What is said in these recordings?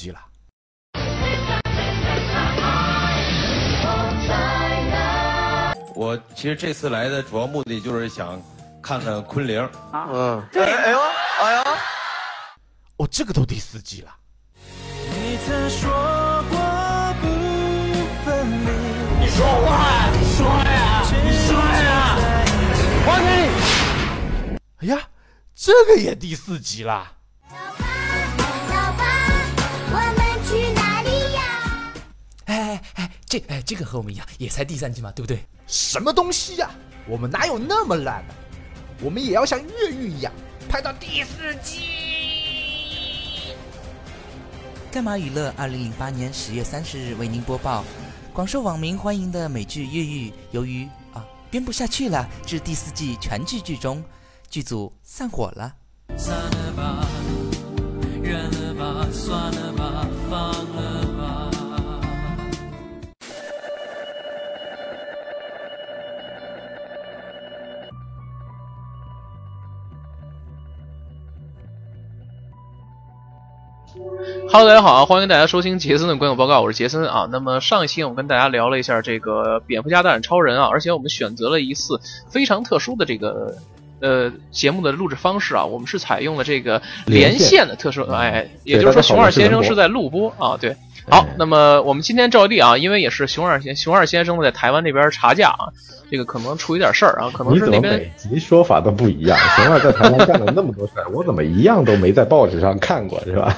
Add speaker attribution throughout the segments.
Speaker 1: 激了。
Speaker 2: 我其实这次来的主要目的就是想看看昆凌。
Speaker 3: 嗯，哎哎呦，哎呦，
Speaker 1: 哦，这个都第四季了。
Speaker 4: 你曾说过不分离。
Speaker 3: 你说话，你说呀，你说呀，还给
Speaker 1: 你。哎呀，这个也第四集啦。
Speaker 5: 这哎这个和我们一样，也才第三季嘛，对不对？
Speaker 1: 什么东西呀？我们哪有那么烂呢？我们也要像越狱一样拍到第四季。
Speaker 5: 干嘛娱乐二零零八年十月三十日为您播报，广受网民欢迎的美剧《越狱》，由于啊编不下去了，至第四季全剧剧终，剧组散伙了。散了吧，远了吧，算了吧，放了
Speaker 6: Hello，大家好啊！欢迎大家收听杰森的观影报告，我是杰森啊。那么上一期我们跟大家聊了一下这个蝙蝠侠大战超人啊，而且我们选择了一次非常特殊的这个呃节目的录制方式啊，我们是采用了这个连线的特殊，哎，也就是说熊二先生是在录播啊，对。好，那么我们今天照例啊，因为也是熊二先熊二先生在台湾那边查假啊，这个可能出一点事儿啊，可能是那边
Speaker 7: 每集说法都不一样。熊二在台湾干了那么多事儿，我怎么一样都没在报纸上看过，是吧？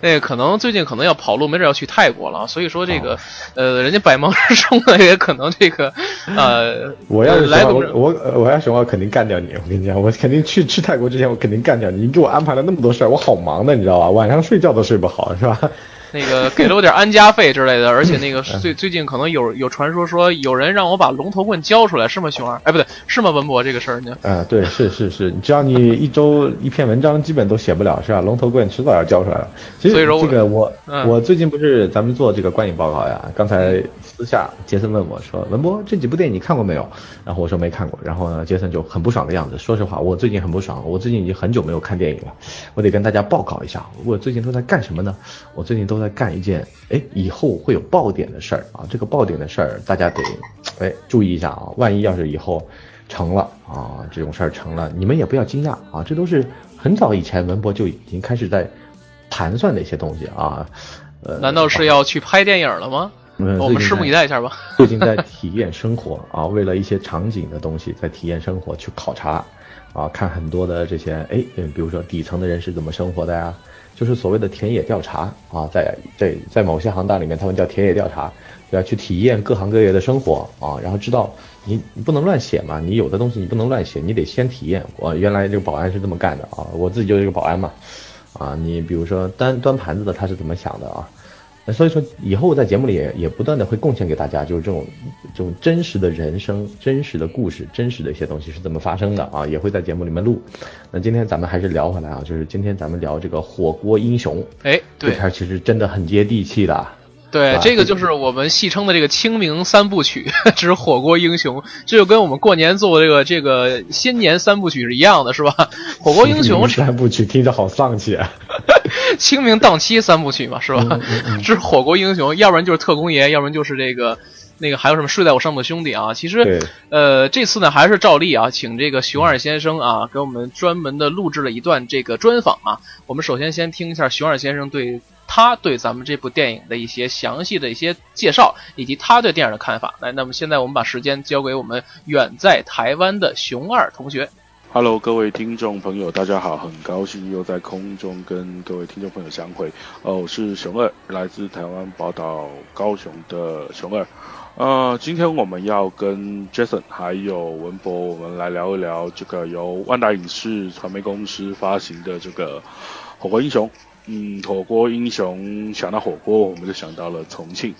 Speaker 6: 那可能最近可能要跑路，没准要去泰国了，所以说这个呃，人家百忙之中呢，也可能这个 呃，
Speaker 7: 我要是
Speaker 6: 来
Speaker 7: 我我我要熊二肯定干掉你，我跟你讲，我肯定去去泰国之前我肯定干掉你，你给我安排了那么多事儿，我好忙的，你知道吧？晚上睡觉都睡不好，是吧？
Speaker 6: 那个给了我点安家费之类的，而且那个最最近可能有有传说说有人让我把龙头棍交出来，是吗，熊二？哎，不对，是吗，文博这个事儿呢？
Speaker 7: 啊，对，是是是，只要你一周一篇文章基本都写不了，是吧？龙头棍迟早要交出来了。其实这个我我最近不是咱们做这个观影报告呀，刚才私下杰森问我说，文博这几部电影你看过没有？然后我说没看过，然后呢，杰森就很不爽的样子。说实话，我最近很不爽，我最近已经很久没有看电影了，我得跟大家报告一下，我最近都在干什么呢？我最近都在。干一件哎，以后会有爆点的事儿啊！这个爆点的事儿，大家得哎注意一下啊！万一要是以后成了啊，这种事儿成了，你们也不要惊讶啊！这都是很早以前文博就已经开始在盘算的一些东西啊。呃，
Speaker 6: 难道是要去拍电影了吗？我们拭目以待一下吧。
Speaker 7: 最近在体验生活啊，为了一些场景的东西，在体验生活去考察啊，看很多的这些哎，比如说底层的人是怎么生活的呀？就是所谓的田野调查啊，在在在某些行当里面，他们叫田野调查，要去体验各行各业的生活啊，然后知道你你不能乱写嘛，你有的东西你不能乱写，你得先体验。我原来这个保安是这么干的啊，我自己就是一个保安嘛，啊，你比如说端端盘子的他是怎么想的啊？那所以说，以后在节目里也也不断的会贡献给大家，就是这种这种真实的人生、真实的故事、真实的一些东西是怎么发生的啊，也会在节目里面录。那今天咱们还是聊回来啊，就是今天咱们聊这个火锅英雄，
Speaker 6: 哎，
Speaker 7: 这片其实真的很接地气的。
Speaker 6: 对，这个就是我们戏称的这个清明三部曲 之火锅英雄，这就跟我们过年做这个这个新年三部曲是一样的，是吧？火锅英雄
Speaker 7: 三部曲听着好丧气啊！
Speaker 6: 清明档期三部曲嘛，是吧？是火锅英雄，要不然就是特工爷，要不然就是这个那个还有什么睡在我上铺的兄弟啊？其实，呃，这次呢还是照例啊，请这个熊二先生啊给我们专门的录制了一段这个专访啊。我们首先先听一下熊二先生对。他对咱们这部电影的一些详细的一些介绍，以及他对电影的看法。来，那么现在我们把时间交给我们远在台湾的熊二同学。
Speaker 8: Hello，各位听众朋友，大家好，很高兴又在空中跟各位听众朋友相会。哦，我是熊二，来自台湾宝岛高雄的熊二。呃，今天我们要跟 Jason 还有文博，我们来聊一聊这个由万达影视传媒公司发行的这个《火锅英雄》。嗯，火锅英雄想到火锅，我们就想到了重庆。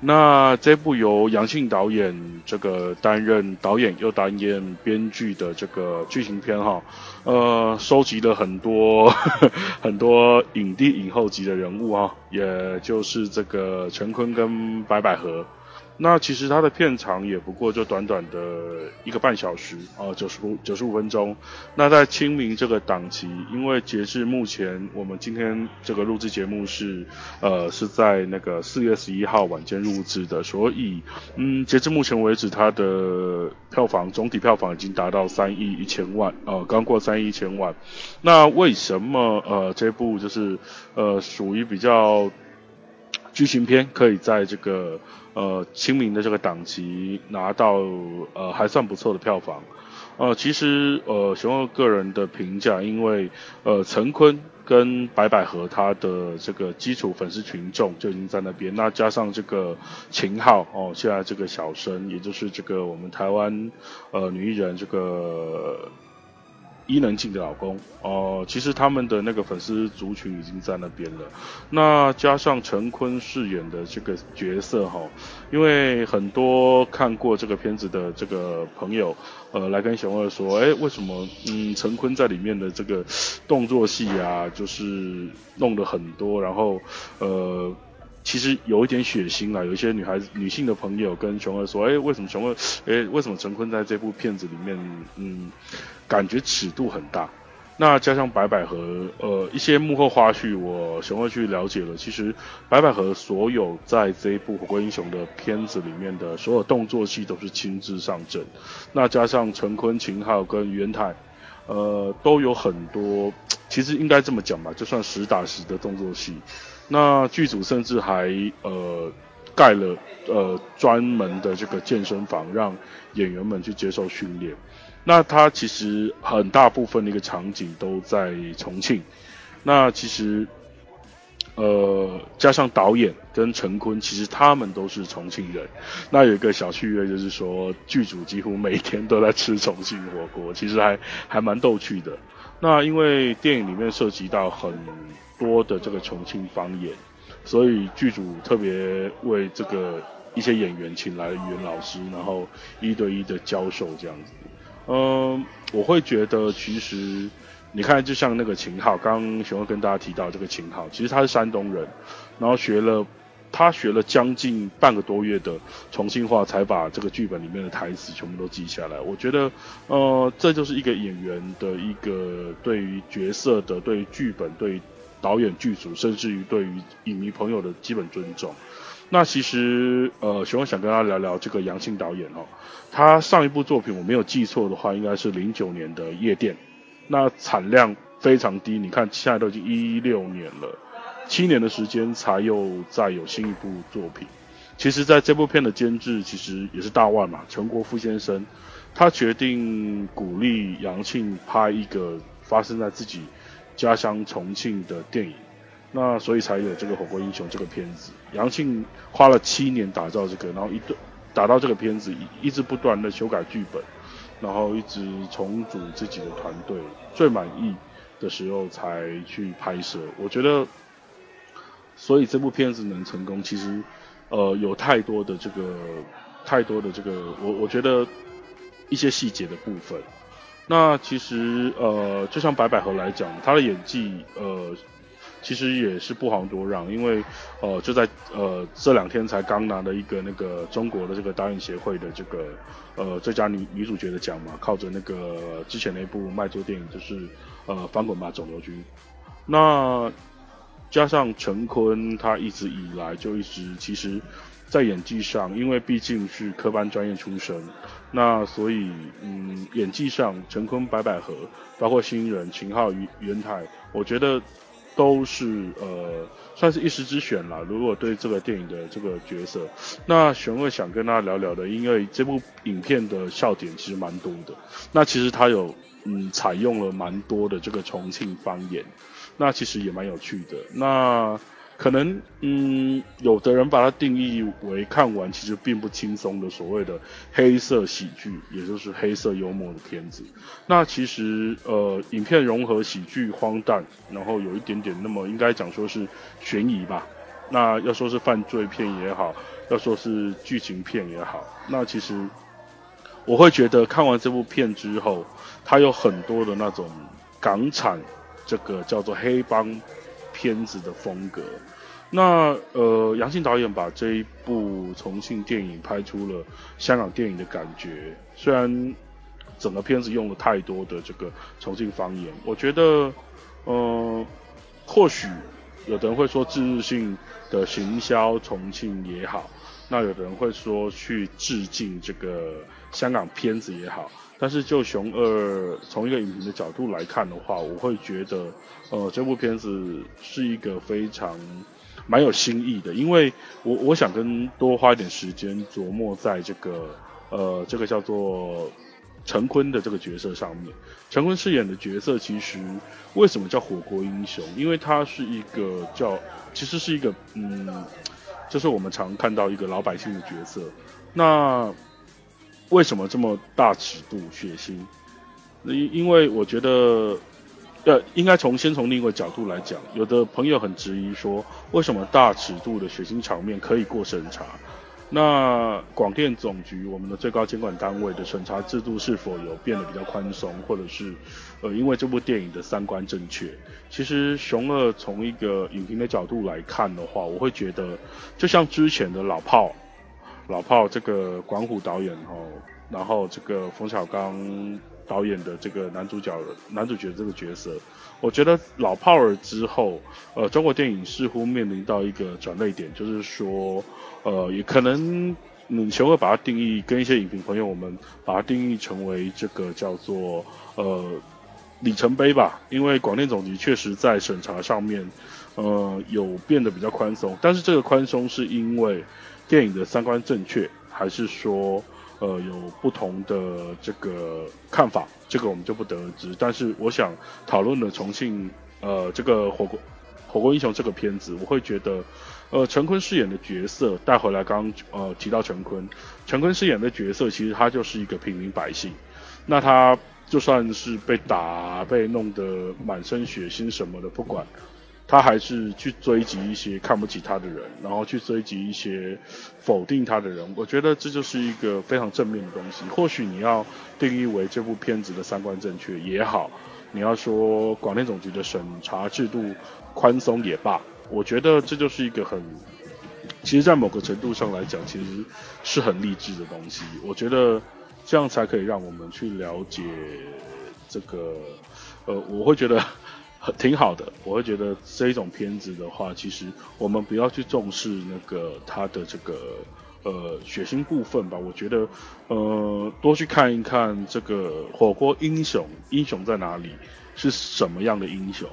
Speaker 8: 那这部由杨信导演这个担任导演又担任编剧的这个剧情片哈，呃，收集了很多 很多影帝影后级的人物啊，也就是这个陈坤跟白百合。那其实它的片长也不过就短短的一个半小时啊，九十五九十五分钟。那在清明这个档期，因为截至目前，我们今天这个录制节目是呃是在那个四月十一号晚间录制的，所以嗯，截至目前为止，它的票房总体票房已经达到三亿一千万，呃，刚过三亿一千万。那为什么呃这部就是呃属于比较剧情片，可以在这个呃，清明的这个档期拿到呃还算不错的票房，呃，其实呃，熊二个人的评价，因为呃，陈坤跟白百合他的这个基础粉丝群众就已经在那边，那加上这个秦昊哦，现在这个小生，也就是这个我们台湾呃女艺人这个。伊能静的老公哦，其实他们的那个粉丝族群已经在那边了。那加上陈坤饰演的这个角色哈，因为很多看过这个片子的这个朋友，呃，来跟熊二说，哎，为什么嗯陈坤在里面的这个动作戏啊，就是弄了很多，然后呃。其实有一点血腥啊，有一些女孩子、女性的朋友跟熊二说：“哎，为什么熊二？哎，为什么陈坤在这部片子里面，嗯，感觉尺度很大？那加上白百合，呃，一些幕后花絮，我熊二去了解了。其实白百合所有在这一部《火锅英雄》的片子里面的所有动作戏都是亲自上阵。那加上陈坤、秦昊跟袁泰，呃，都有很多，其实应该这么讲吧，就算实打实的动作戏。”那剧组甚至还呃盖了呃专门的这个健身房，让演员们去接受训练。那他其实很大部分的一个场景都在重庆。那其实呃加上导演跟陈坤，其实他们都是重庆人。那有一个小趣味就是说，剧组几乎每天都在吃重庆火锅，其实还还蛮逗趣的。那因为电影里面涉及到很。多的这个重庆方言，所以剧组特别为这个一些演员请来了语言老师，然后一对一的教授这样子。嗯，我会觉得其实你看，就像那个秦昊，刚刚熊会跟大家提到这个秦昊，其实他是山东人，然后学了他学了将近半个多月的重庆话，才把这个剧本里面的台词全部都记下来。我觉得，呃，这就是一个演员的一个对于角色的、对于剧本、对。导演、剧组，甚至于对于影迷朋友的基本尊重。那其实，呃，熊想跟他聊聊这个杨庆导演哦。他上一部作品我没有记错的话，应该是零九年的《夜店》，那产量非常低。你看现在都已经一六年了，七年的时间才又再有新一部作品。其实，在这部片的监制其实也是大腕嘛，陈国富先生，他决定鼓励杨庆拍一个发生在自己。家乡重庆的电影，那所以才有这个《火锅英雄》这个片子。杨庆花了七年打造这个，然后一对打到这个片子，一一直不断的修改剧本，然后一直重组自己的团队，最满意的时候才去拍摄。我觉得，所以这部片子能成功，其实呃有太多的这个太多的这个，我我觉得一些细节的部分。那其实呃，就像白百合来讲，她的演技呃，其实也是不遑多让，因为呃，就在呃这两天才刚拿了一个那个中国的这个导演协会的这个呃最佳女女主角的奖嘛，靠着那个之前那部卖座电影就是呃《翻滚吧，肿瘤君》，那加上陈坤，他一直以来就一直其实。在演技上，因为毕竟是科班专业出身，那所以嗯，演技上陈坤、白百合，包括新人秦昊、袁袁泰，我觉得都是呃算是一时之选了。如果对这个电影的这个角色，那玄二想跟大家聊聊的，因为这部影片的笑点其实蛮多的。那其实它有嗯采用了蛮多的这个重庆方言，那其实也蛮有趣的。那可能，嗯，有的人把它定义为看完其实并不轻松的所谓的黑色喜剧，也就是黑色幽默的片子。那其实，呃，影片融合喜剧、荒诞，然后有一点点那么应该讲说是悬疑吧。那要说是犯罪片也好，要说是剧情片也好，那其实我会觉得看完这部片之后，它有很多的那种港产这个叫做黑帮。片子的风格，那呃，杨信导演把这一部重庆电影拍出了香港电影的感觉，虽然整个片子用了太多的这个重庆方言，我觉得，嗯，或许有的人会说自日性的行销重庆也好，那有的人会说去致敬这个香港片子也好。但是就熊二从一个影评的角度来看的话，我会觉得，呃，这部片子是一个非常蛮有新意的，因为我我想跟多花一点时间琢磨在这个呃这个叫做陈坤的这个角色上面。陈坤饰演的角色其实为什么叫火锅英雄？因为他是一个叫其实是一个嗯，就是我们常看到一个老百姓的角色。那为什么这么大尺度血腥？因因为我觉得，呃，应该从先从另一个角度来讲，有的朋友很质疑说，为什么大尺度的血腥场面可以过审查？那广电总局我们的最高监管单位的审查制度是否有变得比较宽松，或者是，呃，因为这部电影的三观正确？其实熊二从一个影评的角度来看的话，我会觉得，就像之前的老炮。老炮这个管虎导演哦，然后这个冯小刚导演的这个男主角男主角这个角色，我觉得老炮儿之后，呃，中国电影似乎面临到一个转捩点，就是说，呃，也可能你学会把它定义，跟一些影评朋友我们把它定义成为这个叫做呃里程碑吧，因为广电总局确实在审查上面，呃，有变得比较宽松，但是这个宽松是因为。电影的三观正确，还是说，呃，有不同的这个看法，这个我们就不得而知。但是我想讨论的重庆，呃，这个火锅火锅英雄这个片子，我会觉得，呃，陈坤饰演的角色带回来，刚呃提到陈坤，陈坤饰演的角色其实他就是一个平民百姓，那他就算是被打、被弄得满身血腥什么的，不管。他还是去追击一些看不起他的人，然后去追击一些否定他的人。我觉得这就是一个非常正面的东西。或许你要定义为这部片子的三观正确也好，你要说广电总局的审查制度宽松也罢，我觉得这就是一个很，其实，在某个程度上来讲，其实是很励志的东西。我觉得这样才可以让我们去了解这个，呃，我会觉得。挺好的，我会觉得这一种片子的话，其实我们不要去重视那个它的这个呃血腥部分吧。我觉得呃多去看一看这个火锅英雄，英雄在哪里，是什么样的英雄，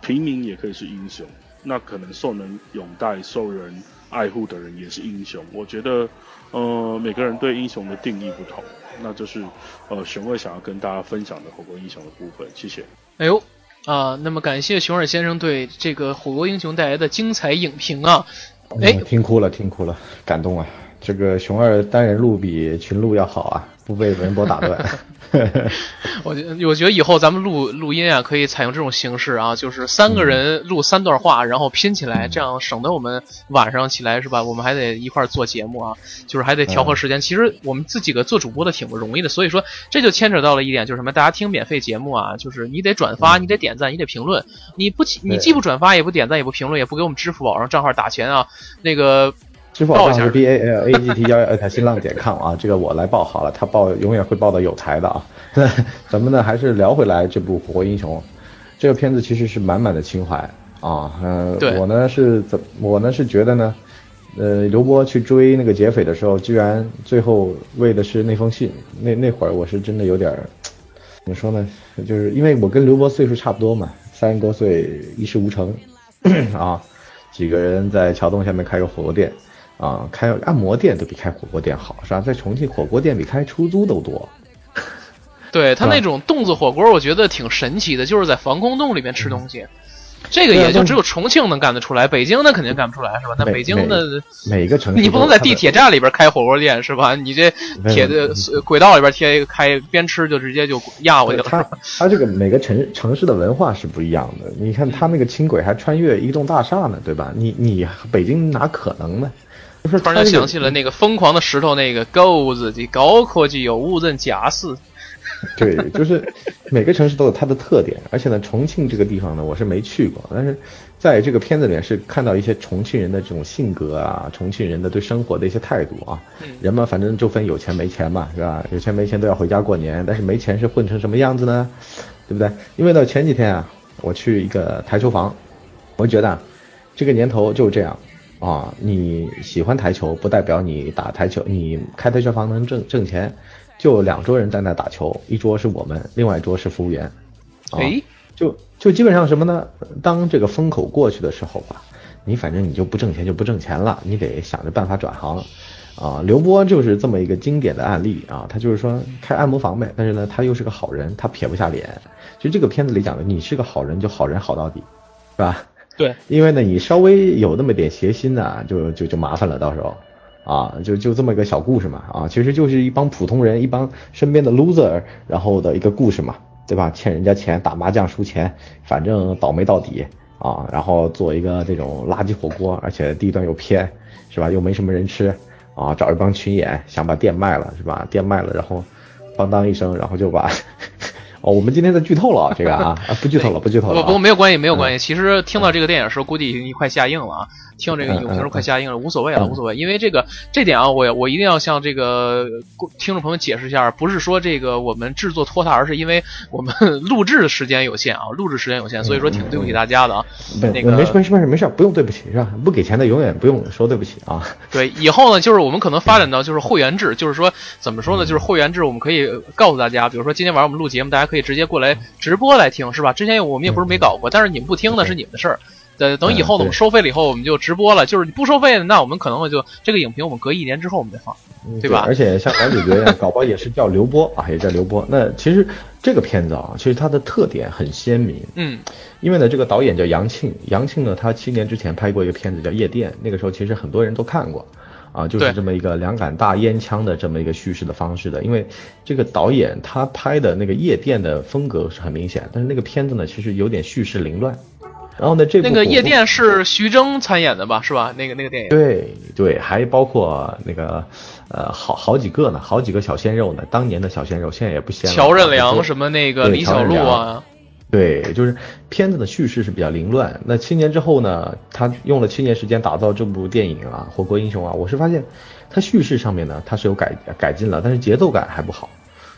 Speaker 8: 平民也可以是英雄，那可能受人拥戴、受人爱护的人也是英雄。我觉得呃每个人对英雄的定义不同，那就是呃熊二想要跟大家分享的火锅英雄的部分。谢谢。
Speaker 6: 哎呦。啊，那么感谢熊二先生对这个《火锅英雄》带来的精彩影评啊！哎，
Speaker 7: 听哭了，听哭了，感动啊！这个熊二单人录比群录要好啊，不被文博打断。
Speaker 6: 我觉我觉得以后咱们录录音啊，可以采用这种形式啊，就是三个人录三段话，然后拼起来，这样省得我们晚上起来是吧？我们还得一块做节目啊，就是还得调和时间。其实我们自己个做主播的挺不容易的，所以说这就牵扯到了一点，就是什么？大家听免费节目啊，就是你得转发，你得点赞，你得评论，你不你既不转发，也不点赞，也不评论，也不给我们支付宝上账号打钱啊，那个。
Speaker 7: 支付宝账是 b a l a g t 幺幺二新浪点 com 啊，这个我来报好了，他报永远会报的有才的啊。咱们呢还是聊回来这部《火锅英雄》，这个片子其实是满满的情怀啊。嗯，我呢是怎我呢是觉得呢，呃，刘波去追那个劫匪的时候，居然最后为的是那封信，那那会儿我是真的有点 怎么说呢？就是因为我跟刘波岁数差不多嘛，三十多岁一事无成 啊，几个人在桥洞下面开个火锅店。啊，开按摩店都比开火锅店好，是吧？在重庆，火锅店比开出租都多。
Speaker 6: 对他那种洞子火锅，我觉得挺神奇的，就是在防空洞里面吃东西。这个也就只有重庆能干得出来，北京那肯定干不出来，是吧？那北京的
Speaker 7: 每个城市，
Speaker 6: 你不能在地铁站里边开火锅店，是吧？你这铁的轨道里边贴一个开，边吃就直接就压过去了。
Speaker 7: 他他这个每个城城市的文化是不一样的。你看他那个轻轨还穿越一栋大厦呢，对吧？你你北京哪可能呢？
Speaker 6: 突然想起了那个疯狂的石头，那个狗子的高科技有无人驾驶。
Speaker 7: 对，就是每个城市都有它的特点，而且呢，重庆这个地方呢，我是没去过，但是在这个片子里面是看到一些重庆人的这种性格啊，重庆人的对生活的一些态度啊。人嘛，反正就分有钱没钱嘛，是吧？有钱没钱都要回家过年，但是没钱是混成什么样子呢？对不对？因为呢，前几天啊，我去一个台球房，我觉得这个年头就是这样啊，你喜欢台球不代表你打台球，你开台球房能挣挣钱。就两桌人在那打球，一桌是我们，另外一桌是服务员。
Speaker 6: 啊，
Speaker 7: 就就基本上什么呢？当这个风口过去的时候吧，你反正你就不挣钱就不挣钱了，你得想着办法转行。啊，刘波就是这么一个经典的案例啊，他就是说开按摩房呗，但是呢，他又是个好人，他撇不下脸。其实这个片子里讲的，你是个好人就好人好到底，是吧？
Speaker 6: 对，
Speaker 7: 因为呢，你稍微有那么点邪心呢，就就就麻烦了，到时候。啊，就就这么一个小故事嘛，啊，其实就是一帮普通人，一帮身边的 loser，然后的一个故事嘛，对吧？欠人家钱，打麻将输钱，反正倒霉到底啊，然后做一个这种垃圾火锅，而且地段又偏，是吧？又没什么人吃啊，找一帮群演想把店卖了，是吧？店卖了，然后邦当一声，然后就把。哦，我们今天在剧透了啊，这个啊，不剧透了，不剧透了。
Speaker 6: 不不，没有关系，没有关系。其实听到这个电影的时候，估计已经快下映了啊。听这个影评是快下映了，无所谓了，无所谓。因为这个这点啊，我我一定要向这个听众朋友解释一下，不是说这个我们制作拖沓，而是因为我们 录制的时间有限啊，录制时间有限，所以说挺对不起大家的啊。那个
Speaker 7: 没事没事没事没事，不用对不起是吧？不给钱的永远不用说对不起啊。
Speaker 6: 对，以后呢，就是我们可能发展到就是会员制，就是说怎么说呢？就是会员制，我们可以告诉大家，比如说今天晚上我们录节目，大家可以直接过来直播来听，是吧？之前我们也不是没搞过，但是你们不听呢是你们的事儿。等等以后呢，我们收费了以后，我们就直播了。就是你不收费的，那我们可能就这个影评，我们隔一年之后我们再放，
Speaker 7: 对
Speaker 6: 吧？
Speaker 7: 而且像男主角一样，搞不好也是叫刘波啊，也叫刘波。那其实这个片子啊，其实它的特点很鲜明。
Speaker 6: 嗯，
Speaker 7: 因为呢，这个导演叫杨庆，杨庆呢，他七年之前拍过一个片子叫《夜店》，那个时候其实很多人都看过，啊，就是这么一个两杆大烟枪的这么一个叙事的方式的。因为这个导演他拍的那个《夜店》的风格是很明显，但是那个片子呢，其实有点叙事凌乱。然后呢，这
Speaker 6: 那个夜店是徐峥参演的吧？是吧？那个那个电影。
Speaker 7: 对对，还包括那个呃，好好几个呢，好几个小鲜肉呢。当年的小鲜肉，现在也不鲜了。
Speaker 6: 乔任梁什么那个李小璐啊。
Speaker 7: 对，就是片子的叙事是比较凌乱。那七年之后呢，他用了七年时间打造这部电影啊，《火锅英雄》啊，我是发现他叙事上面呢，他是有改改进了，但是节奏感还不好。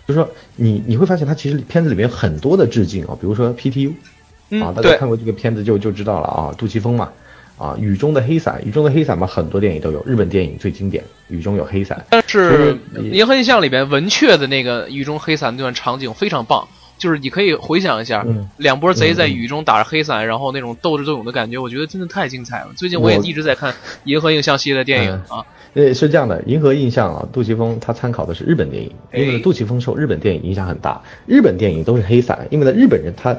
Speaker 7: 就是说，你你会发现他其实片子里面有很多的致敬啊，比如说 PTU。啊，大家看过这个片子就就知道了啊，杜琪峰嘛，啊，雨中的黑伞，雨中的黑伞嘛，很多电影都有，日本电影最经典，雨中有黑伞。
Speaker 6: 但是《银河印象》里边文雀的那个雨中黑伞那段场景非常棒，就是你可以回想一下，两波贼在雨中打着黑伞，然后那种斗智斗勇的感觉，我觉得真的太精彩了。最近我也一直在看《银河印象》系列的电影啊。
Speaker 7: 呃，是这样的，《银河印象》啊，杜琪峰他参考的是日本电影，因为杜琪峰受日本电影影响很大，日本电影都是黑伞，因为呢日本人他。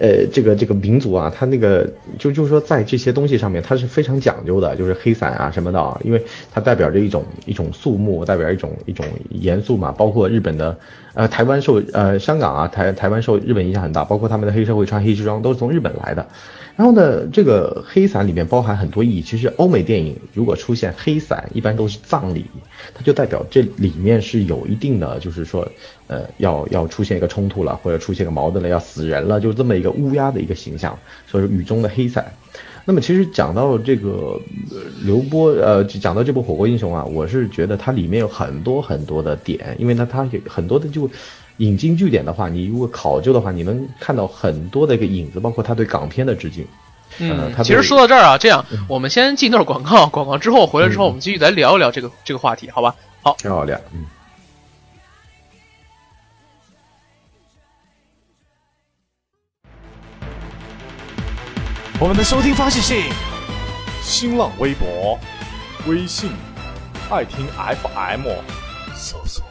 Speaker 7: 呃，这个这个民族啊，他那个就就是说，在这些东西上面，他是非常讲究的，就是黑伞啊什么的啊，因为它代表着一种一种肃穆，代表一种一种严肃嘛。包括日本的，呃，台湾受呃香港啊台台湾受日本影响很大，包括他们的黑社会穿黑西装都是从日本来的。然后呢，这个黑伞里面包含很多意义。其实欧美电影如果出现黑伞，一般都是葬礼，它就代表这里面是有一定的，就是说，呃，要要出现一个冲突了，或者出现一个矛盾了，要死人了，就这么一个乌鸦的一个形象。所以说雨中的黑伞。那么其实讲到这个刘波，呃，讲到这部《火锅英雄》啊，我是觉得它里面有很多很多的点，因为呢，它有很多的就。引经据典的话，你如果考究的话，你能看到很多的一个影子，包括他对港片的致敬。
Speaker 6: 嗯，其实说到这儿啊，这样我们先进段广告，广告之后回来之后，我们继续来聊一聊这个这个话题，好吧？好，
Speaker 7: 漂亮，嗯。
Speaker 9: 我们的收听方式是新浪微博、微信、爱听 FM，搜索。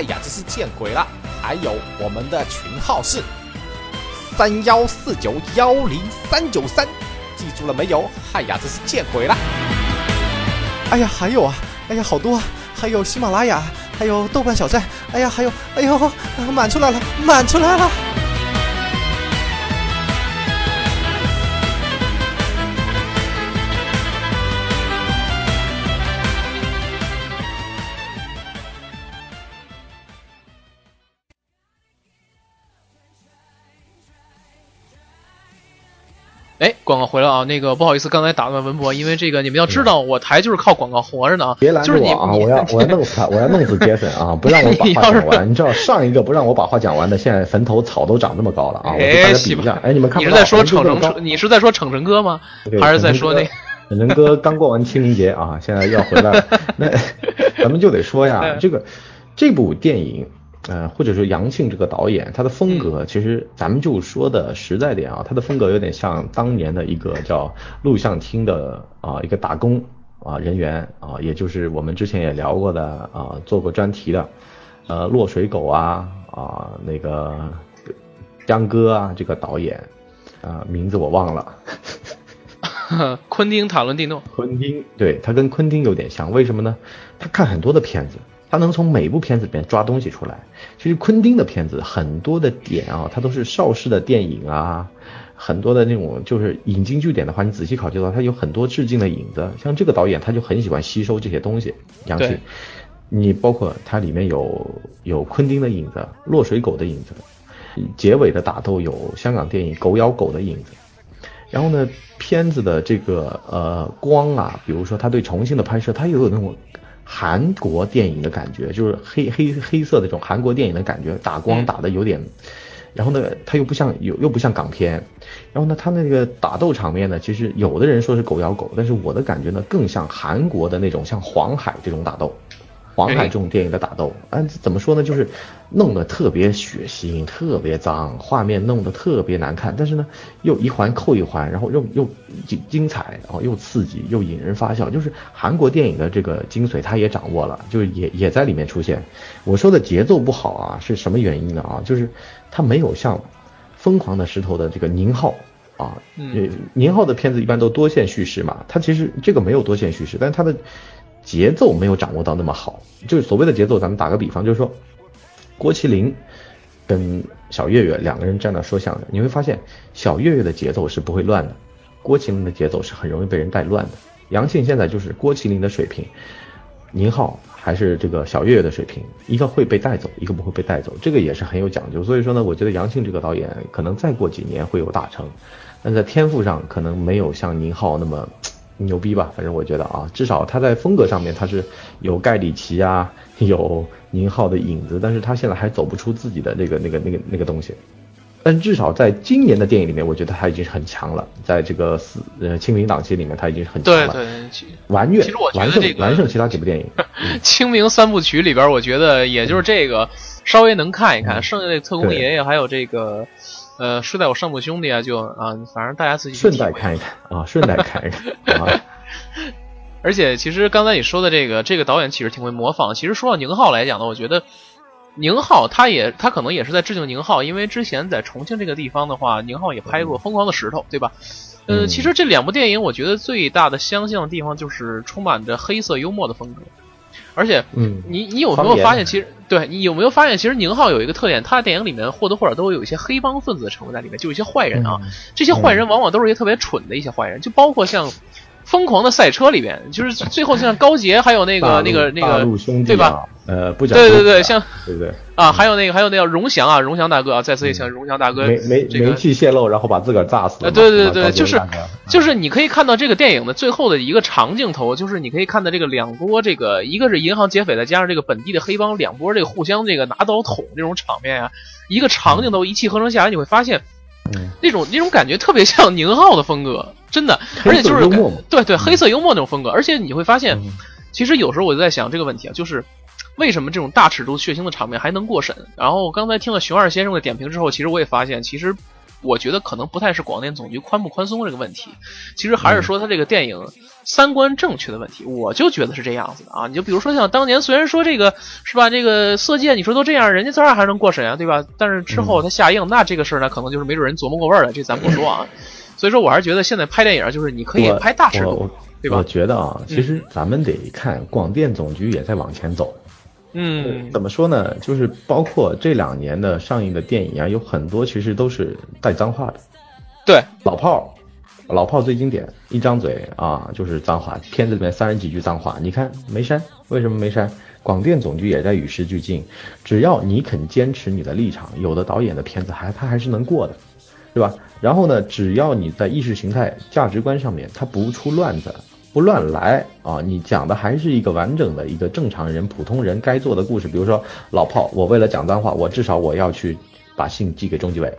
Speaker 1: 嗨呀，这是见鬼了！还有我们的群号是三幺四九幺零三九三，记住了没有？嗨呀，这是见鬼了！哎呀，还有啊！哎呀，好多啊！还有喜马拉雅，还有豆瓣小站，哎呀，还有，哎呦，满出来了，满出来了！
Speaker 6: 广告回来啊！那个不好意思，刚才打断文博，因为这个你们要知道，我台就是靠广告活着呢。
Speaker 7: 别拦
Speaker 6: 着我
Speaker 7: 啊！我要 我要弄死他，我要弄死杰森啊！不让我把话讲完。你知道上一个不让我把话讲完的，现在坟头草都长这么高了啊！我给大家比一下，哎，你们看，
Speaker 6: 你是在说逞成？你是在说逞成哥吗？还是在说那？
Speaker 7: 逞成哥刚过完清明节啊，现在要回来了。那咱们就得说呀，这个这部电影。呃，或者说杨庆这个导演，他的风格其实咱们就说的实在点啊，他的风格有点像当年的一个叫录像厅的啊一个打工啊人员啊，也就是我们之前也聊过的啊做过专题的，呃落水狗啊啊那个江哥啊这个导演啊名字我忘了，
Speaker 6: 昆汀塔伦蒂诺，
Speaker 7: 昆汀对他跟昆汀有点像，为什么呢？他看很多的片子。他能从每部片子里面抓东西出来。其实昆汀的片子很多的点啊，它都是邵氏的电影啊，很多的那种就是引经据典的话，你仔细考究到，他有很多致敬的影子。像这个导演，他就很喜欢吸收这些东西。杨庆，你包括它里面有有昆汀的影子，落水狗的影子，结尾的打斗有香港电影狗咬狗的影子。然后呢，片子的这个呃光啊，比如说他对重庆的拍摄，他又有那种。韩国电影的感觉，就是黑黑黑色的这种韩国电影的感觉，打光打的有点，然后呢，它又不像又又不像港片，然后呢，它那个打斗场面呢，其实有的人说是狗咬狗，但是我的感觉呢，更像韩国的那种像黄海这种打斗。黄海这种电影的打斗，嗯，怎么说呢？就是弄得特别血腥，特别脏，画面弄得特别难看。但是呢，又一环扣一环，然后又又精精彩，然后又刺激，又引人发笑。就是韩国电影的这个精髓，他也掌握了，就是也也在里面出现。我说的节奏不好啊，是什么原因呢？啊，就是他没有像《疯狂的石头》的这个宁浩啊，宁浩的片子一般都多线叙事嘛，他其实这个没有多线叙事，但是他的。节奏没有掌握到那么好，就是所谓的节奏。咱们打个比方，就是说，郭麒麟跟小岳岳两个人站那说相声，你会发现小岳岳的节奏是不会乱的，郭麒麟的节奏是很容易被人带乱的。杨庆现在就是郭麒麟的水平，宁浩还是这个小岳岳的水平，一个会被带走，一个不会被带走，这个也是很有讲究。所以说呢，我觉得杨庆这个导演可能再过几年会有大成，但在天赋上可能没有像宁浩那么。牛逼吧，反正我觉得啊，至少他在风格上面他是有盖里奇啊，有宁浩的影子，但是他现在还走不出自己的那个那个那个那个东西。但至少在今年的电影里面，我觉得他已经是很强了。在这个四呃清明档期里面，他已经是很强了。
Speaker 6: 对对，
Speaker 7: 完虐，完胜完胜
Speaker 6: 其
Speaker 7: 他几部电影。
Speaker 6: 清明三部曲里边，我觉得也就是这个稍微能看一看，剩下的特工爷爷还有这个。呃，睡在我上铺兄弟啊，就啊，反正大家自己
Speaker 7: 顺带看一看啊，顺带看一看 啊。
Speaker 6: 而且，其实刚才你说的这个这个导演其实挺会模仿。其实说到宁浩来讲呢，我觉得宁浩他也他可能也是在致敬宁浩，因为之前在重庆这个地方的话，宁浩也拍过《疯狂的石头》，对吧？呃，其实这两部电影，我觉得最大的相像的地方就是充满着黑色幽默的风格。而且，
Speaker 7: 嗯，
Speaker 6: 你你有没有发现，其实对你有没有发现，其实宁浩有一个特点，他的电影里面或多或少都会有一些黑帮分子的成分在里面，就一些坏人啊，这些坏人往往都是一些特别蠢的一些坏人，就包括像。疯狂的赛车里边，就是最后像高杰，还有那个那个那个，对吧？
Speaker 7: 呃，不讲
Speaker 6: 对对对，像
Speaker 7: 对对
Speaker 6: 啊，还有那个还有那个荣祥啊，荣祥大哥啊，再次也请荣祥大哥，
Speaker 7: 煤煤煤气泄漏，然后把自个儿炸死了。
Speaker 6: 对对对，就是就是你可以看到这个电影的最后的一个长镜头，就是你可以看到这个两波这个一个是银行劫匪，再加上这个本地的黑帮，两波这个互相这个拿刀捅这种场面啊，一个长镜头一气呵成下来，你会发现。那种那种感觉特别像宁浩的风格，真的，而且就是对对黑色幽默那种风格，而且你会发现，其实有时候我就在想这个问题啊，就是为什么这种大尺度血腥的场面还能过审？然后刚才听了熊二先生的点评之后，其实我也发现，其实。我觉得可能不太是广电总局宽不宽松这个问题，其实还是说他这个电影三观正确的问题。我就觉得是这样子的啊！你就比如说像当年虽然说这个是吧，这个色戒你说都这样，人家自然还能过审啊，对吧？但是之后他下映，那这个事儿呢，可能就是没准人琢磨过味儿了，这咱不说啊。所以说我还是觉得现在拍电影就是你可以拍大尺度，对吧？
Speaker 7: 我觉得啊，其实咱们得看广电总局也在往前走。
Speaker 6: 嗯，
Speaker 7: 怎么说呢？就是包括这两年的上映的电影啊，有很多其实都是带脏话的。
Speaker 6: 对，
Speaker 7: 老炮儿，老炮儿最经典，一张嘴啊就是脏话，片子里面三十几句脏话，你看没删？为什么没删？广电总局也在与时俱进，只要你肯坚持你的立场，有的导演的片子还他还是能过的。对吧？然后呢，只要你在意识形态、价值观上面，他不出乱子，不乱来啊，你讲的还是一个完整的一个正常人、普通人该做的故事。比如说老炮，我为了讲脏话，我至少我要去把信寄给中纪委，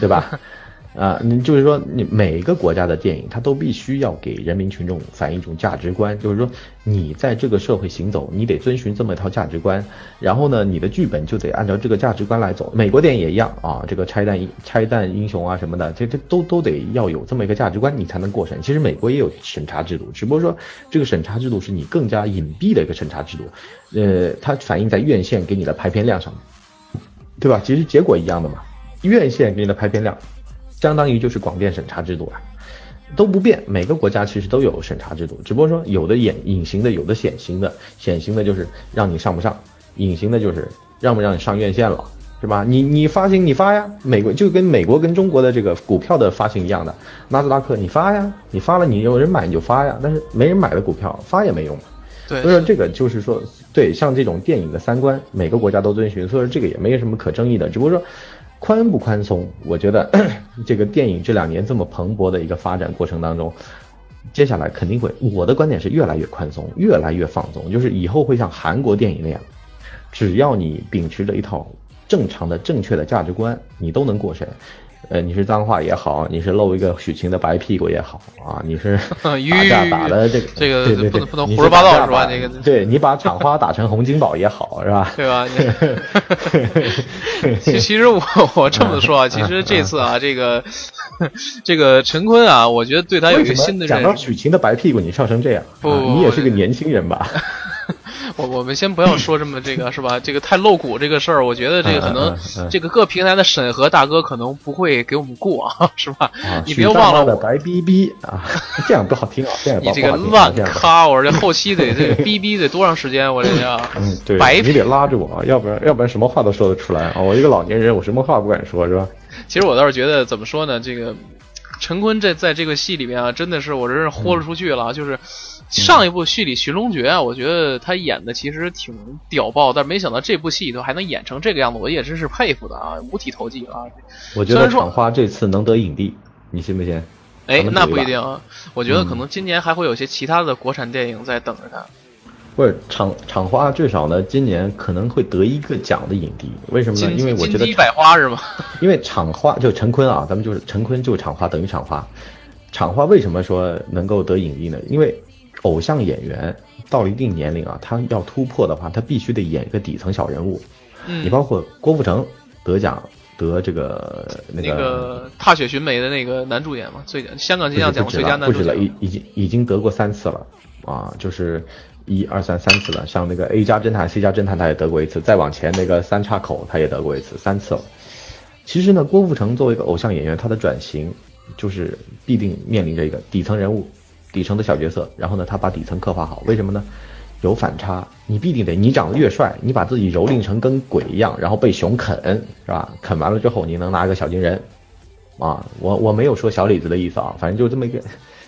Speaker 7: 对吧？啊，你就是说，你每一个国家的电影，它都必须要给人民群众反映一种价值观，就是说，你在这个社会行走，你得遵循这么一套价值观，然后呢，你的剧本就得按照这个价值观来走。美国电影也一样啊，这个拆弹拆弹英雄啊什么的，这这都都得要有这么一个价值观，你才能过审。其实美国也有审查制度，只不过说这个审查制度是你更加隐蔽的一个审查制度，呃，它反映在院线给你的排片量上，对吧？其实结果一样的嘛，院线给你的排片量。相当于就是广电审查制度啊，都不变。每个国家其实都有审查制度，只不过说有的隐隐形的，有的显形的。显形的就是让你上不上，隐形的就是让不让你上院线了，是吧？你你发行你发呀，美国就跟美国跟中国的这个股票的发行一样的，纳斯达克你发呀，你发了你有人买你就发呀，但是没人买的股票发也没用。
Speaker 6: 对，
Speaker 7: 所以说这个就是说，对，像这种电影的三观，每个国家都遵循，所以说这个也没什么可争议的，只不过说。宽不宽松？我觉得 这个电影这两年这么蓬勃的一个发展过程当中，接下来肯定会。我的观点是越来越宽松，越来越放纵，就是以后会像韩国电影那样，只要你秉持着一套正常的、正确的价值观，你都能过审。呃，你是脏话也好，你是露一个许晴的白屁股也好啊，你是 打架打的这个
Speaker 6: 这个
Speaker 7: 对对对，
Speaker 6: 不能胡说八道是吧？这个
Speaker 7: 对你把厂花打成洪金宝也好是吧？
Speaker 6: 对吧？其 其实我我这么说啊，其实这次啊，这个 这个陈坤啊，我觉得对他有一个新的
Speaker 7: 讲到许晴的白屁股，你笑成这样，
Speaker 6: 不，
Speaker 7: 你也是个年轻人吧？
Speaker 6: 我我们先不要说这么这个是吧？这个太露骨这个事儿，我觉得这个可能这个各平台的审核大哥可能不会给我们过啊，是吧？你别忘了
Speaker 7: 我白逼逼啊，这样不好听啊，这样
Speaker 6: 你这个乱咔，我这后期得这逼逼得多长时间？我这
Speaker 7: 叫嗯，对，
Speaker 6: 白
Speaker 7: 你得拉着我，要不然要不然什么话都说得出来啊！我一个老年人，我什么话不敢说，是吧？
Speaker 6: 其实我倒是觉得怎么说呢？这个陈坤这在这个戏里面啊，真的是我真是豁了出去了，就是。上一部戏里《寻龙诀》啊，我觉得他演的其实挺屌爆，但是没想到这部戏里头还能演成这个样子，我也真是佩服的啊，五体投地啊！
Speaker 7: 我觉得厂花这次能得影帝，你信不信？
Speaker 6: 哎，那不一定啊，我觉得可能今年还会有些其他的国产电影在等着他。
Speaker 7: 不是厂厂花，至少呢，今年可能会得一个奖的影帝，为什么呢？因为我觉得
Speaker 6: 金百花是吗？
Speaker 7: 因为厂花就陈坤啊，咱们就是陈坤就是厂花等于厂花，厂花为什么说能够得影帝呢？因为偶像演员到了一定年龄啊，他要突破的话，他必须得演一个底层小人物。
Speaker 6: 嗯，
Speaker 7: 你包括郭富城得奖得这个那
Speaker 6: 个《踏雪寻梅》的那个男主演嘛，最香港金像奖最佳男
Speaker 7: 主。不止了，已已经已经得过三次了啊，就是一二三三次了。像那个 A 加侦探、C 加侦探，他也得过一次。再往前那个三岔口，他也得过一次，三次了。其实呢，郭富城作为一个偶像演员，他的转型就是必定面临着一个底层人物。底层的小角色，然后呢，他把底层刻画好，为什么呢？有反差，你必定得，你长得越帅，你把自己蹂躏成跟鬼一样，然后被熊啃，是吧？啃完了之后，你能拿个小金人，啊，我我没有说小李子的意思啊，反正就这么一个，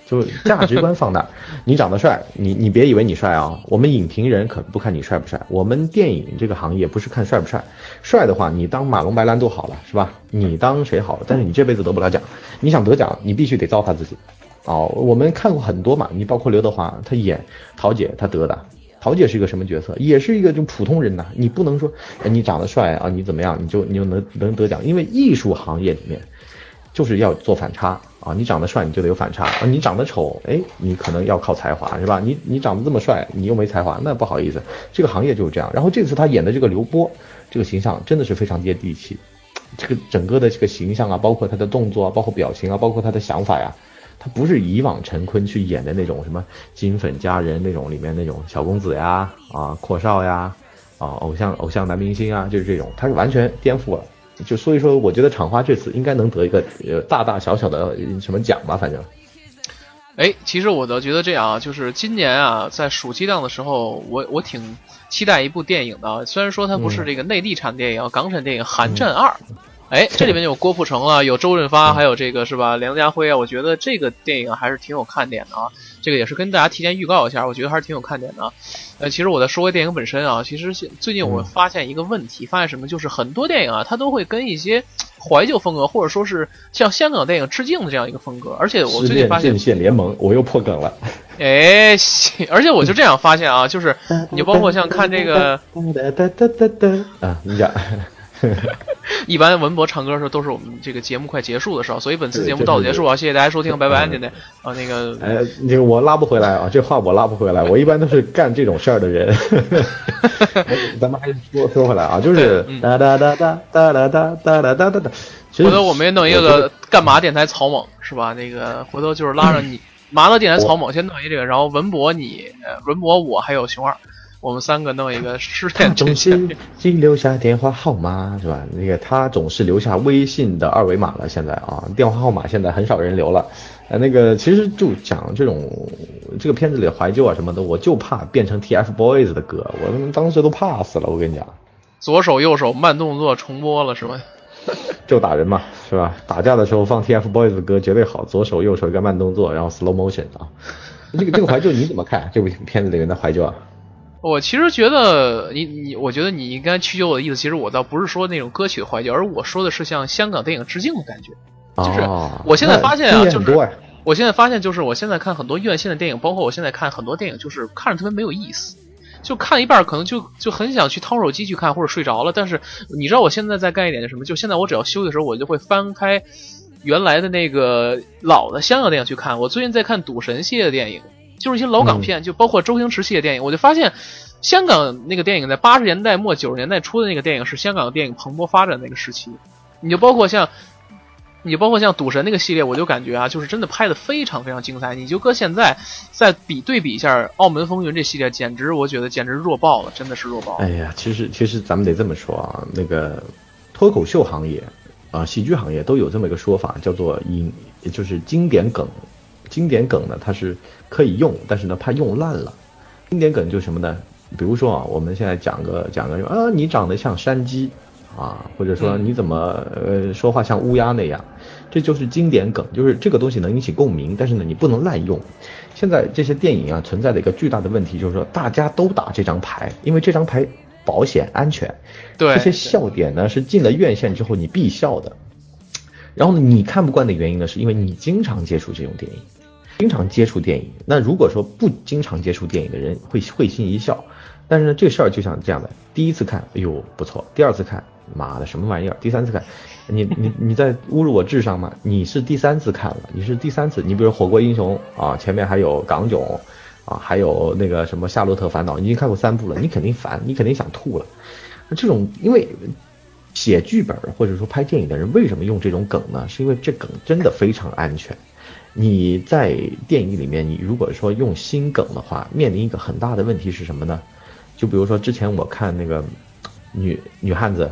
Speaker 7: 就是价值观放那儿。你长得帅，你你别以为你帅啊，我们影评人可不看你帅不帅，我们电影这个行业不是看帅不帅，帅的话你当马龙白兰度好了，是吧？你当谁好了？但是你这辈子得不了奖，你想得奖，你必须得糟蹋自己。哦，我们看过很多嘛，你包括刘德华，他演桃姐，他得的。桃姐是一个什么角色？也是一个就普通人呐。你不能说，你长得帅啊，你怎么样，你就你就能能得奖？因为艺术行业里面就是要做反差啊。你长得帅，你就得有反差啊。你长得丑，哎，你可能要靠才华，是吧？你你长得这么帅，你又没才华，那不好意思，这个行业就是这样。然后这次他演的这个刘波，这个形象真的是非常接地气，这个整个的这个形象啊，包括他的动作啊，包括表情啊，包括他的想法呀。他不是以往陈坤去演的那种什么金粉佳人那种里面那种小公子呀啊阔少呀啊偶像偶像男明星啊就是这种，他是完全颠覆了。就所以说，我觉得厂花这次应该能得一个呃大大小小的什么奖吧，反正。
Speaker 6: 哎，其实我倒觉得这样啊，就是今年啊，在暑期档的时候，我我挺期待一部电影的。虽然说它不是这个内地产电影，港产电影《寒战二》哎，这里面有郭富城啊，有周润发，还有这个是吧？梁家辉啊，我觉得这个电影还是挺有看点的啊。这个也是跟大家提前预告一下，我觉得还是挺有看点的。呃，其实我在说回电影本身啊，其实最近我发现一个问题，发现什么？就是很多电影啊，它都会跟一些怀旧风格，或者说是向香港电影致敬的这样一个风格。而且我最近发现，
Speaker 7: 阵线联盟，我又破梗了。
Speaker 6: 哎，而且我就这样发现啊，就是你包括像看这个，
Speaker 7: 啊，你讲。
Speaker 6: 一般文博唱歌的时候都是我们这个节目快结束的时候，所以本次节目到此结束啊！谢谢大家收听，拜拜，奶奶啊，那个，
Speaker 7: 哎，那个我拉不回来啊，这话我拉不回来，我一般都是干这种事儿的人。咱们还是说说回来啊，就是哒哒哒哒哒哒哒哒哒哒哒。
Speaker 6: 回头我们也弄一个干嘛电台草蜢是吧？那个回头就是拉着你 麻辣电台草蜢先弄一这个，然后文博你，文博我还有熊二。我们三个弄一个失恋
Speaker 7: 总是只留下电话号码是吧？那个他总是留下微信的二维码了。现在啊，电话号码现在很少人留了。呃，那个其实就讲这种这个片子里怀旧啊什么的，我就怕变成 TFBOYS 的歌，我当时都怕死了。我跟你讲，
Speaker 6: 左手右手慢动作重播了是吧？
Speaker 7: 就打人嘛是吧？打架的时候放 TFBOYS 的歌绝对好，左手右手一个慢动作，然后 slow motion 啊。这个这个怀旧你怎么看？这部片子里面的怀旧啊？
Speaker 6: 我其实觉得你你，我觉得你应该曲解我的意思。其实我倒不是说那种歌曲的怀旧，而我说的是向香港电影致敬的感觉。就是我现在发现啊，就是我现在发现，就是我现在看很多院线的电影，包括我现在看很多电影，就是看着特别没有意思，就看一半可能就就很想去掏手机去看或者睡着了。但是你知道我现在在干一点什么？就现在我只要休息的时候，我就会翻开原来的那个老的香港电影去看。我最近在看赌神系列的电影。就是一些老港片，就包括周星驰系列电影，我就发现，香港那个电影在八十年代末九十年代初的那个电影是香港电影蓬勃发展那个时期。你就包括像，你就包括像赌神那个系列，我就感觉啊，就是真的拍的非常非常精彩。你就搁现在再比对比一下《澳门风云》这系列，简直我觉得简直弱爆了，真的是弱爆。
Speaker 7: 哎呀，其实其实咱们得这么说啊，那个脱口秀行业啊，喜剧行业都有这么一个说法，叫做影，就是经典梗。经典梗呢，它是可以用，但是呢，怕用烂了。经典梗就是什么呢？比如说啊，我们现在讲个讲个，啊，你长得像山鸡，啊，或者说你怎么呃说话像乌鸦那样，这就是经典梗，就是这个东西能引起共鸣，但是呢，你不能滥用。现在这些电影啊，存在的一个巨大的问题就是说，大家都打这张牌，因为这张牌保险安全。
Speaker 6: 对。
Speaker 7: 这些笑点呢，是进了院线之后你必笑的。然后呢，你看不惯的原因呢，是因为你经常接触这种电影。经常接触电影，那如果说不经常接触电影的人会会心一笑，但是呢，这事儿就像这样的，第一次看，哎呦不错，第二次看，妈的什么玩意儿，第三次看，你你你在侮辱我智商吗？你是第三次看了，你是第三次，你比如《火锅英雄》啊，前面还有《港囧》，啊，还有那个什么《夏洛特烦恼》，已经看过三部了，你肯定烦，你肯定想吐了。那这种因为写剧本或者说拍电影的人为什么用这种梗呢？是因为这梗真的非常安全。你在电影里面，你如果说用心梗的话，面临一个很大的问题是什么呢？就比如说之前我看那个女女汉子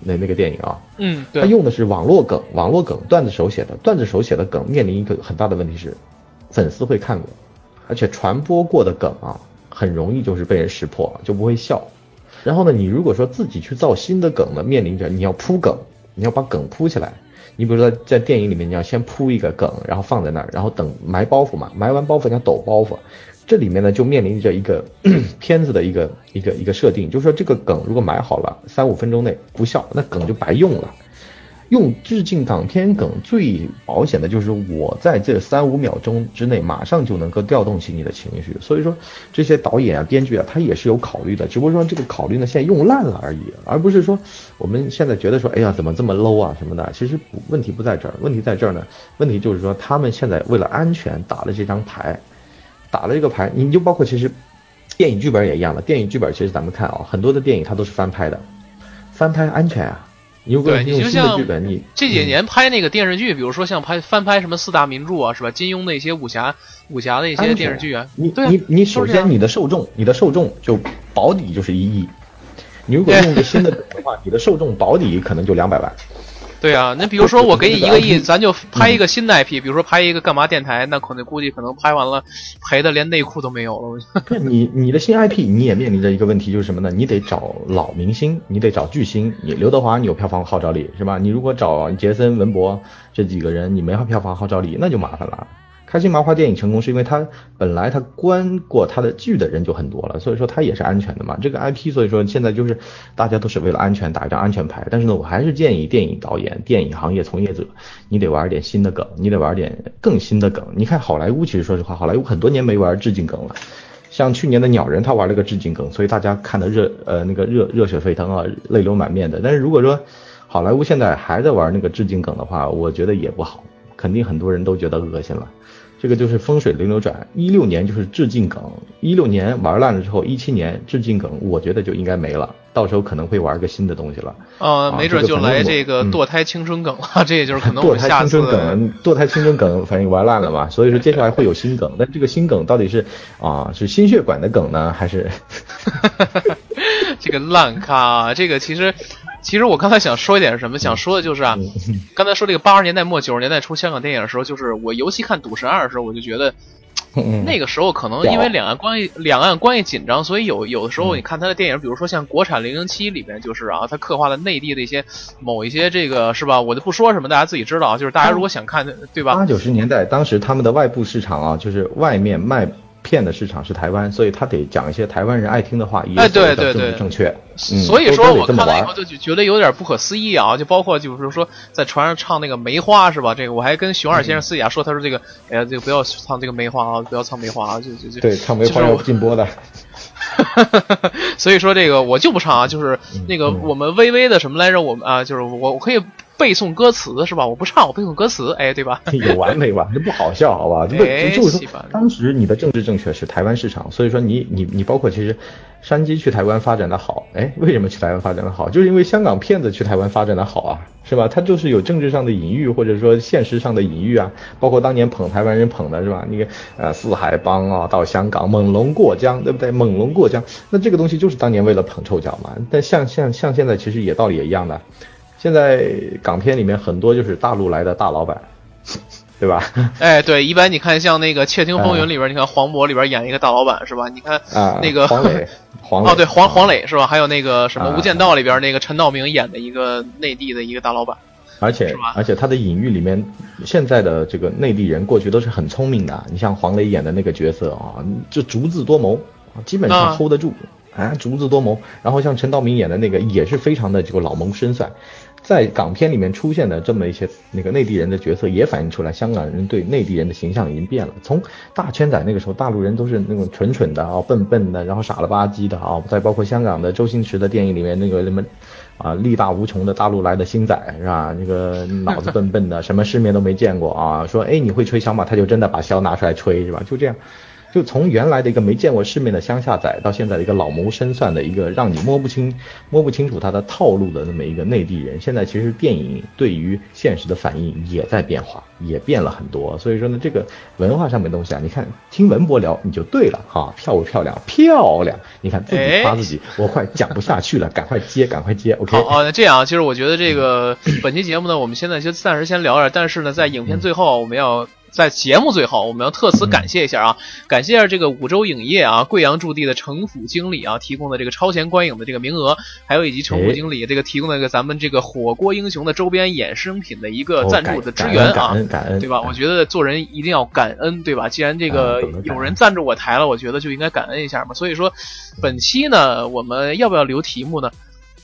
Speaker 7: 那那个电影啊，
Speaker 6: 嗯，
Speaker 7: 他用的是网络梗，网络梗段子手写的，段子手写的梗面临一个很大的问题是，粉丝会看过，而且传播过的梗啊，很容易就是被人识破，就不会笑。然后呢，你如果说自己去造新的梗呢，面临着你要铺梗，你要把梗铺起来。你比如说，在电影里面，你要先铺一个梗，然后放在那儿，然后等埋包袱嘛，埋完包袱你要抖包袱。这里面呢，就面临着一个 片子的一个一个一个设定，就是说这个梗如果埋好了，三五分钟内不笑，那梗就白用了。用致敬港片梗最保险的就是我在这三五秒钟之内马上就能够调动起你的情绪，所以说这些导演啊、编剧啊，他也是有考虑的，只不过说这个考虑呢现在用烂了。而已，而不是说我们现在觉得说，哎呀怎么这么 low 啊？什么的，其实问题不在这儿，问题在这儿呢，问题就是说他们现在为了安全打了这张牌，打了这个牌，你就包括其实电影剧本也一样的，电影剧本其实咱们看啊，很多的电影它都是翻拍的，翻拍安全啊。
Speaker 6: 对，你就像
Speaker 7: 你
Speaker 6: 这几年拍那个电视剧，比如说像拍翻拍什么四大名著啊，是吧？金庸的一些武侠武侠的一些电视剧啊，
Speaker 7: 你你你首先你的受众，你的受众就保底就是一亿，你如果用个新的的话，你的受众保底可能就两百万，
Speaker 6: 对啊，那比如说我给你一个亿，咱就拍一个新的 IP，比如说拍一个干嘛电台，那可能估计可能拍完了赔的连内裤都没有了。
Speaker 7: 你你的新 IP 你也面临着一个问题，就是什么呢？你得找老明星，你得找巨星。你刘德华你有票房号召力是吧？你如果找杰森、文博这几个人，你没票房号召力，那就麻烦了。开心麻花电影成功是因为它本来它观过它的剧的人就很多了，所以说它也是安全的嘛。这个 IP，所以说现在就是大家都是为了安全打一张安全牌。但是呢，我还是建议电影导演、电影行业从业者，你得玩点新的梗，你得玩点更新的梗。你看好莱坞，其实说实话，好莱坞很多年没玩致敬梗了。像去年的鸟人，他玩了个致敬梗，所以大家看的热呃那个热热血沸腾啊，泪流满面的。但是如果说好莱坞现在还在玩那个致敬梗的话，我觉得也不好，肯定很多人都觉得恶心了。这个就是风水轮流转，一六年就是致敬梗，一六年玩烂了之后，一七年致敬梗，我觉得就应该没了，到时候可能会玩个新的东西了。
Speaker 6: 呃，没准就来这个堕胎青春梗了，这也就是可能
Speaker 7: 堕胎青春梗，堕胎青春梗反正玩烂了嘛，所以说接下来会有新梗，但这个新梗到底是啊是心血管的梗呢，还是
Speaker 6: 这个烂咖？这个其实。其实我刚才想说一点是什么？想说的就是啊，刚才说这个八十年代末九十年代初香港电影的时候，就是我尤其看《赌神二》的时候，我就觉得，那个时候可能因为两岸关系两岸关系紧张，所以有有的时候你看他的电影，比如说像国产《零零七》里边，就是啊，他刻画了内地的一些某一些这个是吧？我就不说什么，大家自己知道。就是大家如果想看，对吧？
Speaker 7: 八九十年代，当时他们的外部市场啊，就是外面卖。片的市场是台湾，所以他得讲一些台湾人爱听的话，
Speaker 6: 哎，对对
Speaker 7: 对，正确。
Speaker 6: 所以说我看了以后就觉得有点不可思议啊！就包括就是说在船上唱那个梅花是吧？这个我还跟熊二先生私底下说，他说这个，哎呀，这个不要唱这个梅花啊，不要唱梅花啊，就就就
Speaker 7: 对，唱梅花要禁播的。
Speaker 6: 所以说这个我就不唱啊，就是那个我们微微的什么来着？我们啊，就是我我可以。背诵歌词是吧？我不唱，我背诵歌词，哎，对吧？
Speaker 7: 有完没完？这不好笑，好吧？就就是说，当时你的政治正确是台湾市场，所以说你你你包括其实，山鸡去台湾发展的好，哎，为什么去台湾发展的好？就是因为香港骗子去台湾发展的好啊，是吧？他就是有政治上的隐喻，或者说现实上的隐喻啊。包括当年捧台湾人捧的是吧？那个呃四海帮啊，到香港猛龙过江，对不对？猛龙过江，那这个东西就是当年为了捧臭脚嘛。但像像像现在其实也道理也一样的。现在港片里面很多就是大陆来的大老板，对吧？
Speaker 6: 哎，对，一般你看像那个《窃听风云》里边，你看黄渤里边演一个大老板是吧？你看
Speaker 7: 啊，
Speaker 6: 那个
Speaker 7: 黄磊，黄哦
Speaker 6: 对黄黄磊是吧？还有那个什么《无间道》里边那个陈道明演的一个内地的一个大老板，
Speaker 7: 而且而且他的隐喻里面，现在的这个内地人过去都是很聪明的。你像黄磊演的那个角色啊，就足智多谋，基本上 hold 得住啊，足智多谋。然后像陈道明演的那个也是非常的这个老谋深算。在港片里面出现的这么一些那个内地人的角色，也反映出来香港人对内地人的形象已经变了。从大圈仔那个时候，大陆人都是那种蠢蠢的啊、笨笨的，然后傻了吧唧的啊。再包括香港的周星驰的电影里面那个什么啊，力大无穷的大陆来的星仔是吧？那个脑子笨笨的，什么世面都没见过啊。说哎你会吹箫吗？他就真的把箫拿出来吹是吧？就这样。就从原来的一个没见过世面的乡下仔，到现在的一个老谋深算的一个让你摸不清、摸不清楚他的套路的那么一个内地人，现在其实电影对于现实的反应也在变化，也变了很多。所以说呢，这个文化上面东西啊，你看听文博聊你就对了哈，漂不漂亮？漂亮！你看自己夸自己，我快讲不下去了，赶快接，赶快接。OK。
Speaker 6: 好，那这样啊，其实我觉得这个本期节目呢，我们现在就暂时先聊着，但是呢，在影片最后我们要。在节目最后，我们要特此感谢一下啊，感谢一下这个五洲影业啊，贵阳驻地的城府经理啊，提供的这个超前观影的这个名额，还有以及城府经理这个提供的这个咱们这个火锅英雄的周边衍生品的一个赞助的支援啊，对吧？我觉得做人一定要感恩，对吧？既然这个有人赞助我台了，我觉得就应该感恩一下嘛。所以说，本期呢，我们要不要留题目呢？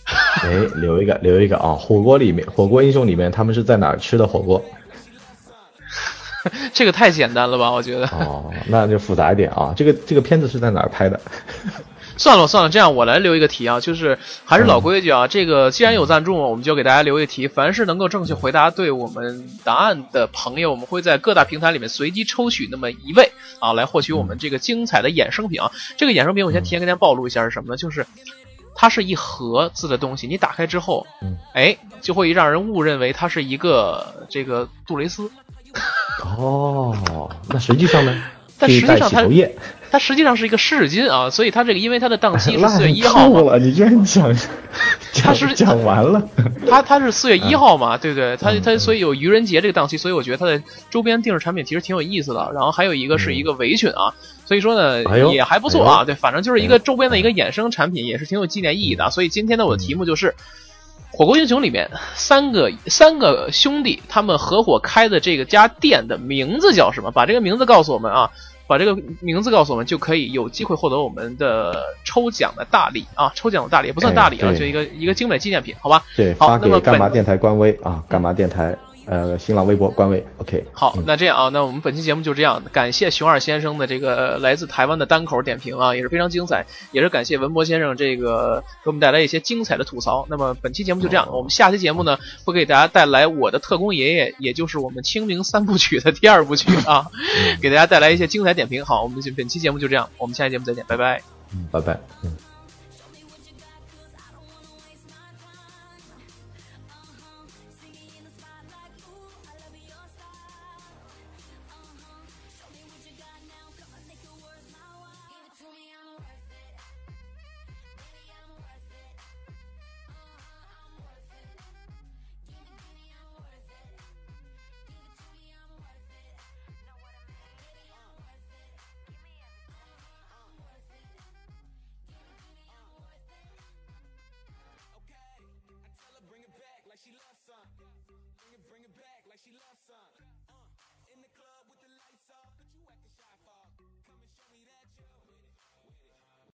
Speaker 7: 哎，留一个，留一个啊！火锅里面，火锅英雄里面，他们是在哪儿吃的火锅？
Speaker 6: 这个太简单了吧？我觉得
Speaker 7: 哦，那就复杂一点啊。这个这个片子是在哪儿拍的？
Speaker 6: 算了算了，这样我来留一个题啊，就是还是老规矩啊。这个既然有赞助，我们就给大家留一个题。凡是能够正确回答对我们答案的朋友，我们会在各大平台里面随机抽取那么一位啊，来获取我们这个精彩的衍生品啊。这个衍生品我先提前跟大家暴露一下是什么呢？就是它是一盒子的东西，你打开之后，哎，就会让人误认为它是一个这个杜蕾斯。
Speaker 7: 哦，那实际上呢？
Speaker 6: 但实际上它它实际上是一个湿纸巾啊，所以它这个因为它的档期是 四月一号
Speaker 7: 了，你居然讲
Speaker 6: 它是
Speaker 7: 讲完了，
Speaker 6: 它它是四月一号嘛，对不对？它它所以有愚人节这个档期，所以我觉得它的周边定制产品其实挺有意思的。然后还有一个是一个围裙啊，所以说呢也还不错啊。对，反正就是一个周边的一个衍生产品，也是挺有纪念意义的。所以今天的，我的题目就是《火锅英雄》里面三个三个兄弟他们合伙开的这个家店的名字叫什么？把这个名字告诉我们啊。把这个名字告诉我们，就可以有机会获得我们的抽奖的大礼啊！抽奖的大礼也不算大礼啊，就一个一个精美纪念品，好吧？
Speaker 7: 对，发给干嘛电台官微啊，干嘛电台。呃，新浪微博官微，OK。
Speaker 6: 好，那这样啊，那我们本期节目就这样。感谢熊二先生的这个来自台湾的单口点评啊，也是非常精彩。也是感谢文博先生这个给我们带来一些精彩的吐槽。那么本期节目就这样，我们下期节目呢会给大家带来我的特工爷爷，也就是我们清明三部曲的第二部曲啊，给大家带来一些精彩点评。好，我们本期节目就这样，我们下期节目再见，拜拜。
Speaker 7: 嗯，拜拜。嗯。